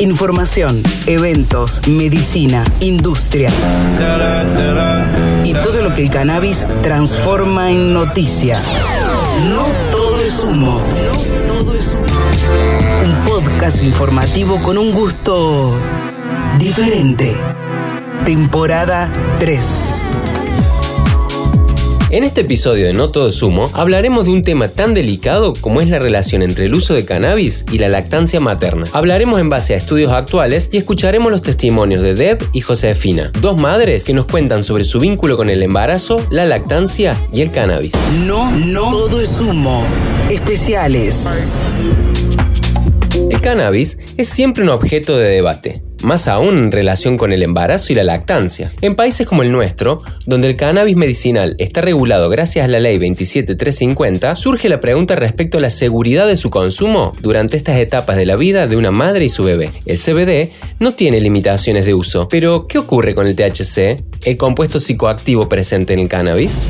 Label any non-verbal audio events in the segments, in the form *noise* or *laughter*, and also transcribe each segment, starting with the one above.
Información, eventos, medicina, industria y todo lo que el cannabis transforma en noticia. No todo es humo. No todo es humo. Un podcast informativo con un gusto diferente. Temporada 3. En este episodio de No Todo es Humo hablaremos de un tema tan delicado como es la relación entre el uso de cannabis y la lactancia materna. Hablaremos en base a estudios actuales y escucharemos los testimonios de Deb y Josefina, dos madres que nos cuentan sobre su vínculo con el embarazo, la lactancia y el cannabis. No, no todo es humo. Especiales. El cannabis es siempre un objeto de debate más aún en relación con el embarazo y la lactancia. En países como el nuestro, donde el cannabis medicinal está regulado gracias a la ley 27350, surge la pregunta respecto a la seguridad de su consumo durante estas etapas de la vida de una madre y su bebé. El CBD no tiene limitaciones de uso, pero ¿qué ocurre con el THC, el compuesto psicoactivo presente en el cannabis?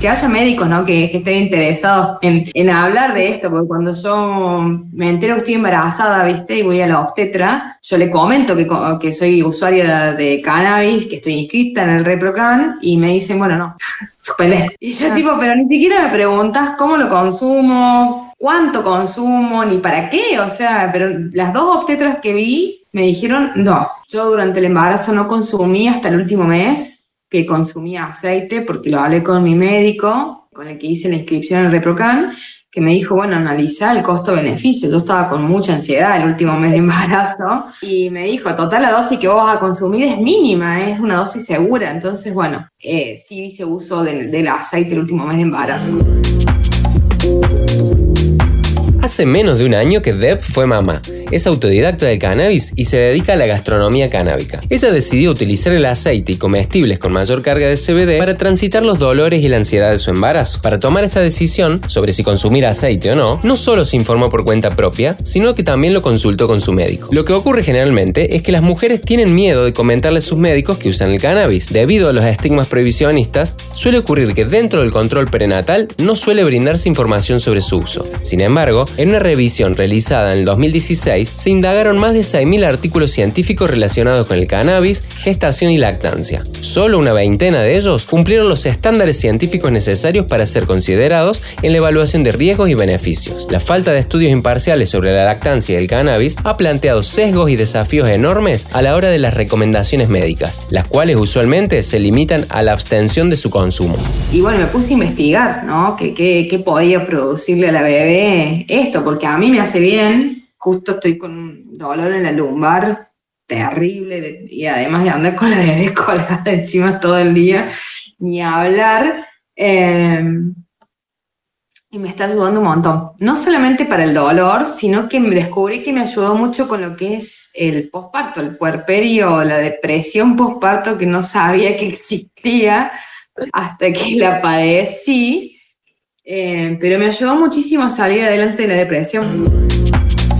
Que haya médicos ¿no? que, estén interesados en, hablar de esto, porque cuando yo me entero que estoy embarazada, ¿viste? Y voy a la obstetra, yo le comento que, que soy usuaria de, cannabis, que estoy inscrita en el ReproCan, y me dicen, bueno, no, *laughs* suspender. Y yo tipo, pero ni siquiera me preguntas cómo lo consumo, cuánto consumo, ni para qué, o sea, pero las dos obstetras que vi me dijeron, no, yo durante el embarazo no consumí hasta el último mes, que consumía aceite, porque lo hablé con mi médico, con el que hice la inscripción en Reprocan, que me dijo, bueno, analiza el costo-beneficio. Yo estaba con mucha ansiedad el último mes de embarazo y me dijo, total, la dosis que vos vas a consumir es mínima, es una dosis segura. Entonces, bueno, eh, sí hice uso del aceite el último mes de embarazo. Hace menos de un año que Deb fue mamá. Es autodidacta del cannabis y se dedica a la gastronomía canábica. Ella decidió utilizar el aceite y comestibles con mayor carga de CBD para transitar los dolores y la ansiedad de su embarazo. Para tomar esta decisión sobre si consumir aceite o no, no solo se informó por cuenta propia, sino que también lo consultó con su médico. Lo que ocurre generalmente es que las mujeres tienen miedo de comentarle a sus médicos que usan el cannabis. Debido a los estigmas prohibicionistas, suele ocurrir que dentro del control prenatal no suele brindarse información sobre su uso. Sin embargo, en una revisión realizada en el 2016, se indagaron más de 6.000 artículos científicos relacionados con el cannabis, gestación y lactancia. Solo una veintena de ellos cumplieron los estándares científicos necesarios para ser considerados en la evaluación de riesgos y beneficios. La falta de estudios imparciales sobre la lactancia y el cannabis ha planteado sesgos y desafíos enormes a la hora de las recomendaciones médicas, las cuales usualmente se limitan a la abstención de su consumo. Y bueno, me puse a investigar, ¿no? ¿Qué, podía producirle a la bebé porque a mí me hace bien, justo estoy con un dolor en la lumbar terrible y además de andar con la bebé *laughs* colgada encima todo el día, ni hablar. Em, y me está ayudando un montón. No solamente para el dolor, sino que descubrí que me ayudó mucho con lo que es el posparto, el puerperio, la depresión posparto que no sabía que existía hasta que la padecí. Eh, pero me ayudó muchísimo a salir adelante de la depresión.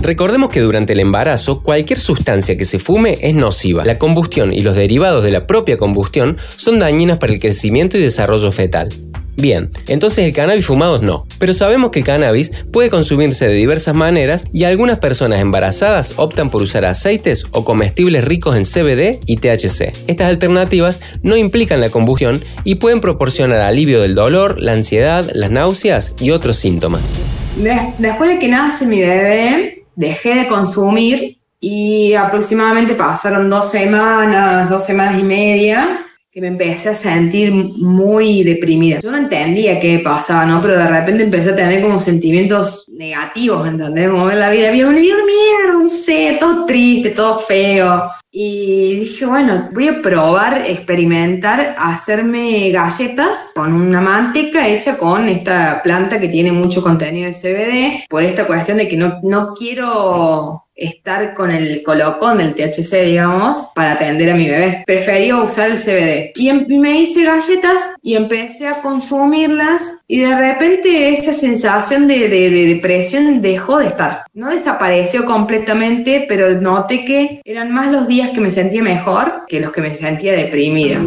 Recordemos que durante el embarazo cualquier sustancia que se fume es nociva. La combustión y los derivados de la propia combustión son dañinas para el crecimiento y desarrollo fetal. Bien, entonces el cannabis fumado no, pero sabemos que el cannabis puede consumirse de diversas maneras y algunas personas embarazadas optan por usar aceites o comestibles ricos en CBD y THC. Estas alternativas no implican la combustión y pueden proporcionar alivio del dolor, la ansiedad, las náuseas y otros síntomas. Después de que nace mi bebé, dejé de consumir y aproximadamente pasaron dos semanas, dos semanas y media que me empecé a sentir muy deprimida. Yo no entendía qué pasaba, ¿no? Pero de repente empecé a tener como sentimientos negativos, ¿me entendés? Como ver la vida, bien, bien, mierda, no sé, todo triste, todo feo. Y dije, bueno, voy a probar, experimentar, hacerme galletas con una manteca hecha con esta planta que tiene mucho contenido de CBD, por esta cuestión de que no, no quiero estar con el colocón del THC, digamos, para atender a mi bebé. Preferí usar el CBD. Em, y me hice galletas y empecé a consumirlas y de repente esa sensación de, de, de depresión dejó de estar. No desapareció completamente, pero noté que eran más los días que me sentía mejor que los que me sentía deprimida.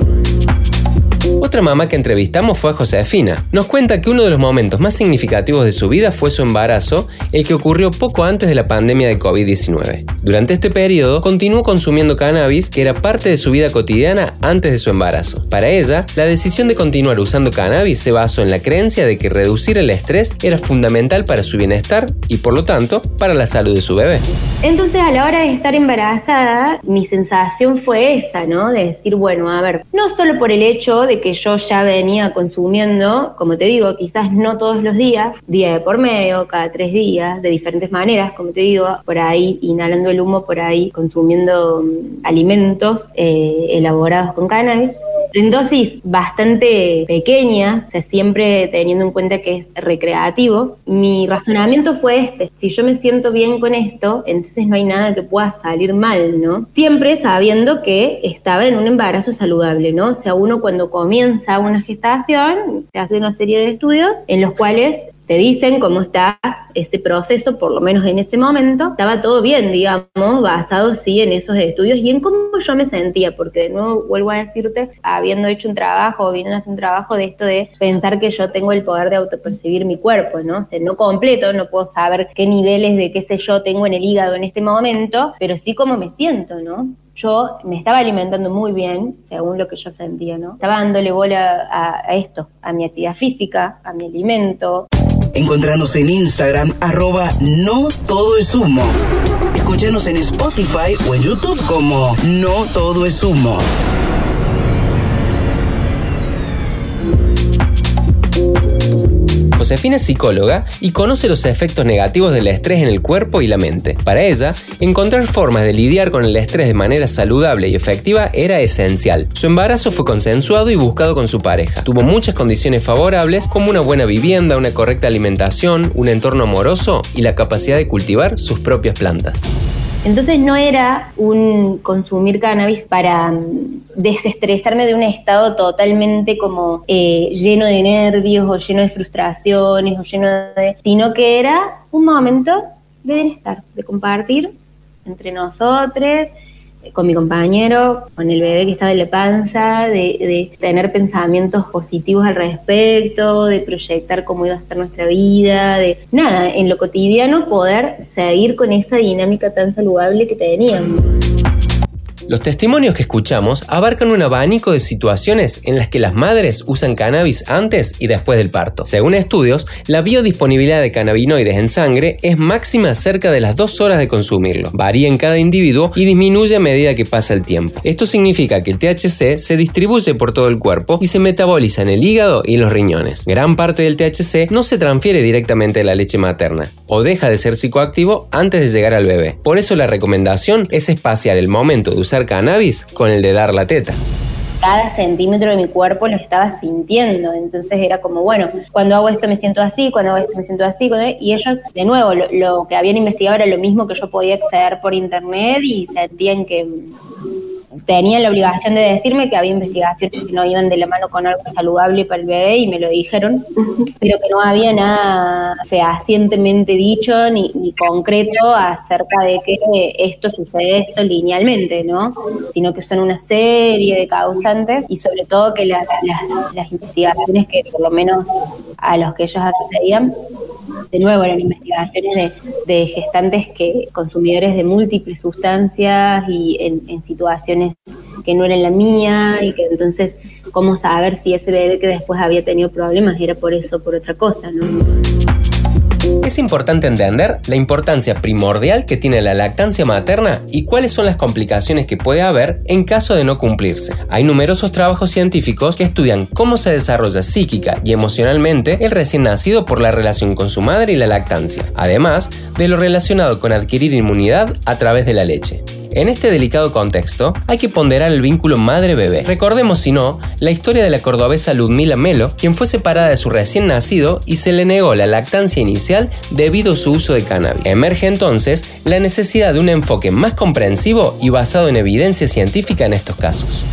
Otra mamá que entrevistamos fue Josefina. Nos cuenta que uno de los momentos más significativos de su vida fue su embarazo, el que ocurrió poco antes de la pandemia de COVID-19. Durante este periodo continuó consumiendo cannabis, que era parte de su vida cotidiana antes de su embarazo. Para ella, la decisión de continuar usando cannabis se basó en la creencia de que reducir el estrés era fundamental para su bienestar y por lo tanto para la salud de su bebé. Entonces a la hora de estar embarazada, mi sensación fue esa, ¿no? De decir, bueno, a ver, no solo por el hecho de que yo ya venía consumiendo, como te digo, quizás no todos los días, día de por medio, cada tres días, de diferentes maneras, como te digo, por ahí inhalando humo, por ahí consumiendo mm, alimentos eh, elaborados con cannabis en dosis bastante sea, siempre teniendo en cuenta que es recreativo, mi razonamiento fue este, si yo me siento bien con esto, entonces no hay nada que pueda salir mal, ¿no? Siempre sabiendo que estaba en un embarazo saludable, ¿no? O sea, uno cuando comienza una gestación, se hace una serie de estudios en los cuales te dicen cómo está ese proceso, por lo menos en ese momento, estaba todo bien, digamos, basado sí en esos estudios y en cómo yo me sentía, porque de nuevo vuelvo a decirte, habiendo hecho un trabajo, viendo hacer un trabajo de esto de pensar que yo tengo el poder de autopercibir mi cuerpo, ¿no? O sea, no completo, no puedo saber qué niveles de qué sé yo tengo en el hígado en este momento, pero sí cómo me siento, ¿no? yo me estaba alimentando muy bien, según lo que yo sentía, ¿no? Estaba dándole bola a, a, esto, a mi actividad física, a mi alimento. Encontrarnos en Instagram, arroba no todo es humo. Escúchanos en Spotify o en YouTube como No todo es humo. Josefina es psicóloga y conoce los efectos negativos del estrés en el cuerpo y la mente. Para ella, encontrar formas de lidiar con el estrés de manera saludable y efectiva era esencial. Su embarazo fue consensuado y buscado con su pareja. Tuvo muchas condiciones favorables como una buena vivienda, una correcta alimentación, un entorno amoroso y la capacidad de cultivar sus propias plantas. Entonces no era un consumir cannabis para mm, desestresarme de un estado totalmente como eh, lleno de nervios o lleno de frustraciones o lleno de... sino que era un momento de bienestar, de compartir entre nosotros, con mi compañero, con el bebé que estaba en la panza, de, tener pensamientos positivos al respecto, de proyectar cómo iba a ser nuestra vida, de nada, en lo cotidiano poder seguir con esa dinámica tan saludable que teníamos. Los testimonios que escuchamos abarcan un abanico de situaciones en las que las madres usan cannabis antes y después del parto. Según estudios, la biodisponibilidad de cannabinoides en sangre es máxima cerca de las dos horas de consumirlo. Varía en cada individuo y disminuye a medida que pasa el tiempo. Esto significa que el THC se distribuye por todo el cuerpo y se metaboliza en el hígado y los riñones. Gran parte del THC no se transfiere directamente a la leche materna o deja de ser psicoactivo antes de llegar al bebé. Por eso la recomendación es espaciar el momento de usar cannabis con el de dar la teta cada centímetro de mi cuerpo lo estaba sintiendo. Entonces era como, bueno, cuando hago esto me siento así, cuando hago esto me siento así. Y ellos, de nuevo, lo, lo, que habían investigado era lo mismo que yo podía acceder por internet y sentían que tenían la obligación de decirme que había investigaciones que no iban de la mano con algo saludable para el bebé y me lo dijeron, pero que no había nada fehacientemente dicho ni, concreto acerca de que esto sucede esto linealmente, ¿no? Sino que son una serie de causantes y sobre todo que las investigaciones que por lo menos a los que ellos accedían de nuevo eran investigaciones de, gestantes que consumidores de múltiples sustancias y en, situaciones que no eran la mía y que entonces cómo saber si ese bebé que después había tenido problemas era por eso por otra cosa, ¿no? Es importante entender la importancia primordial que tiene la lactancia materna y cuáles son las complicaciones que puede haber en caso de no cumplirse. Hay numerosos trabajos científicos que estudian cómo se desarrolla psíquica y emocionalmente el recién nacido por la relación con su madre y la lactancia, además de lo relacionado con adquirir inmunidad a través de la leche. En este delicado contexto, hay que ponderar el vínculo madre-bebé. Recordemos, si no, la historia de la cordobesa Ludmila Melo, quien fue separada de su recién nacido y se le negó la lactancia inicial debido a su uso de cannabis. Emerge entonces la necesidad de un enfoque más comprensivo y basado en evidencia científica en estos casos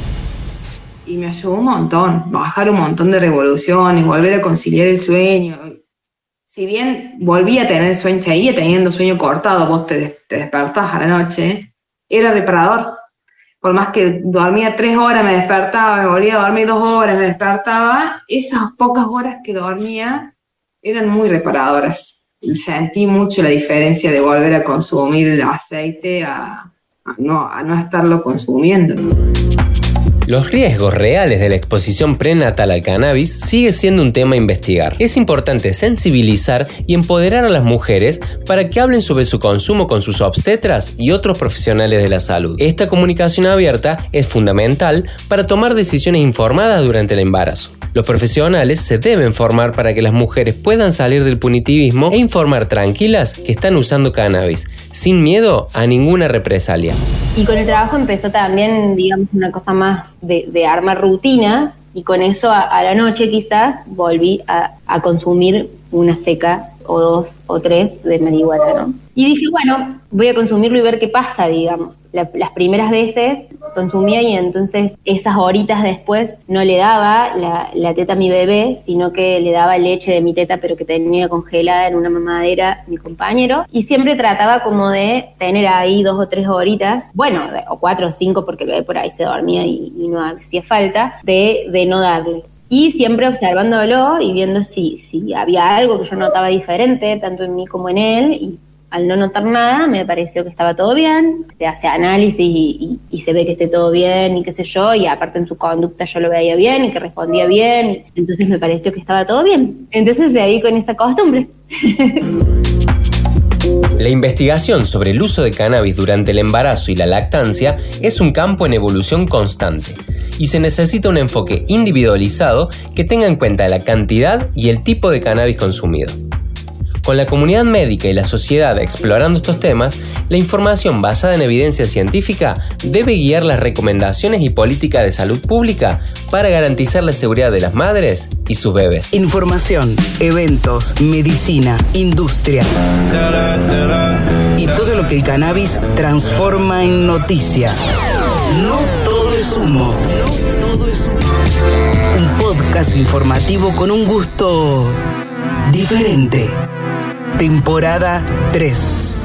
y me ayudó un montón, bajar un montón de revoluciones, volver a conciliar el sueño. Si bien volví a tener sueño, seguía teniendo sueño cortado, vos te, te despertás a la noche, era reparador, por más que dormía tres horas, me despertaba, me volvía a dormir dos horas, me despertaba, esas pocas horas que dormía eran muy reparadoras. Sentí mucho la diferencia de volver a consumir el aceite a, a no estarlo consumiendo. Los riesgos reales de la exposición prenatal al cannabis sigue siendo un tema a investigar. Es importante sensibilizar y empoderar a las mujeres para que hablen sobre su consumo con sus obstetras y otros profesionales de la salud. Esta comunicación abierta es fundamental para tomar decisiones informadas durante el embarazo. Los profesionales se deben formar para que las mujeres puedan salir del punitivismo e informar tranquilas que están usando cannabis, sin miedo a ninguna represalia. Y con el trabajo empezó también, digamos, una cosa más de, de armar rutina y con eso a, la noche quizás volví a, a consumir una seca o dos o tres de marihuana, ¿no? Y dije, bueno, voy a consumirlo y ver qué pasa, digamos. las primeras veces consumía y entonces esas horitas después no le daba la, teta a mi bebé, sino que le daba leche de mi teta, pero que tenía congelada en una mamadera mi compañero. Y siempre trataba como de tener ahí dos o tres horitas, bueno, o cuatro o cinco, porque el bebé por ahí se dormía y, no hacía falta, de no darle y siempre observándolo y viendo si, si había algo que yo notaba diferente, tanto en mí como en él, y al no notar nada, me pareció que estaba todo bien, se hace análisis y, se ve que esté todo bien y qué sé yo, y aparte en su conducta yo lo veía bien y que respondía bien, entonces me pareció que estaba todo bien. Entonces de ahí con esa costumbre. La investigación sobre el uso de cannabis durante el embarazo y la lactancia es un campo en evolución constante y se necesita un enfoque individualizado que tenga en cuenta la cantidad y el tipo de cannabis consumido. Con la comunidad médica y la sociedad explorando estos temas, la información basada en evidencia científica debe guiar las recomendaciones y políticas de salud pública para garantizar la seguridad de las madres y sus bebés. Información, eventos, medicina, industria y todo lo que el cannabis transforma en noticia. No es humo. Un podcast informativo con un gusto diferente. Temporada 3.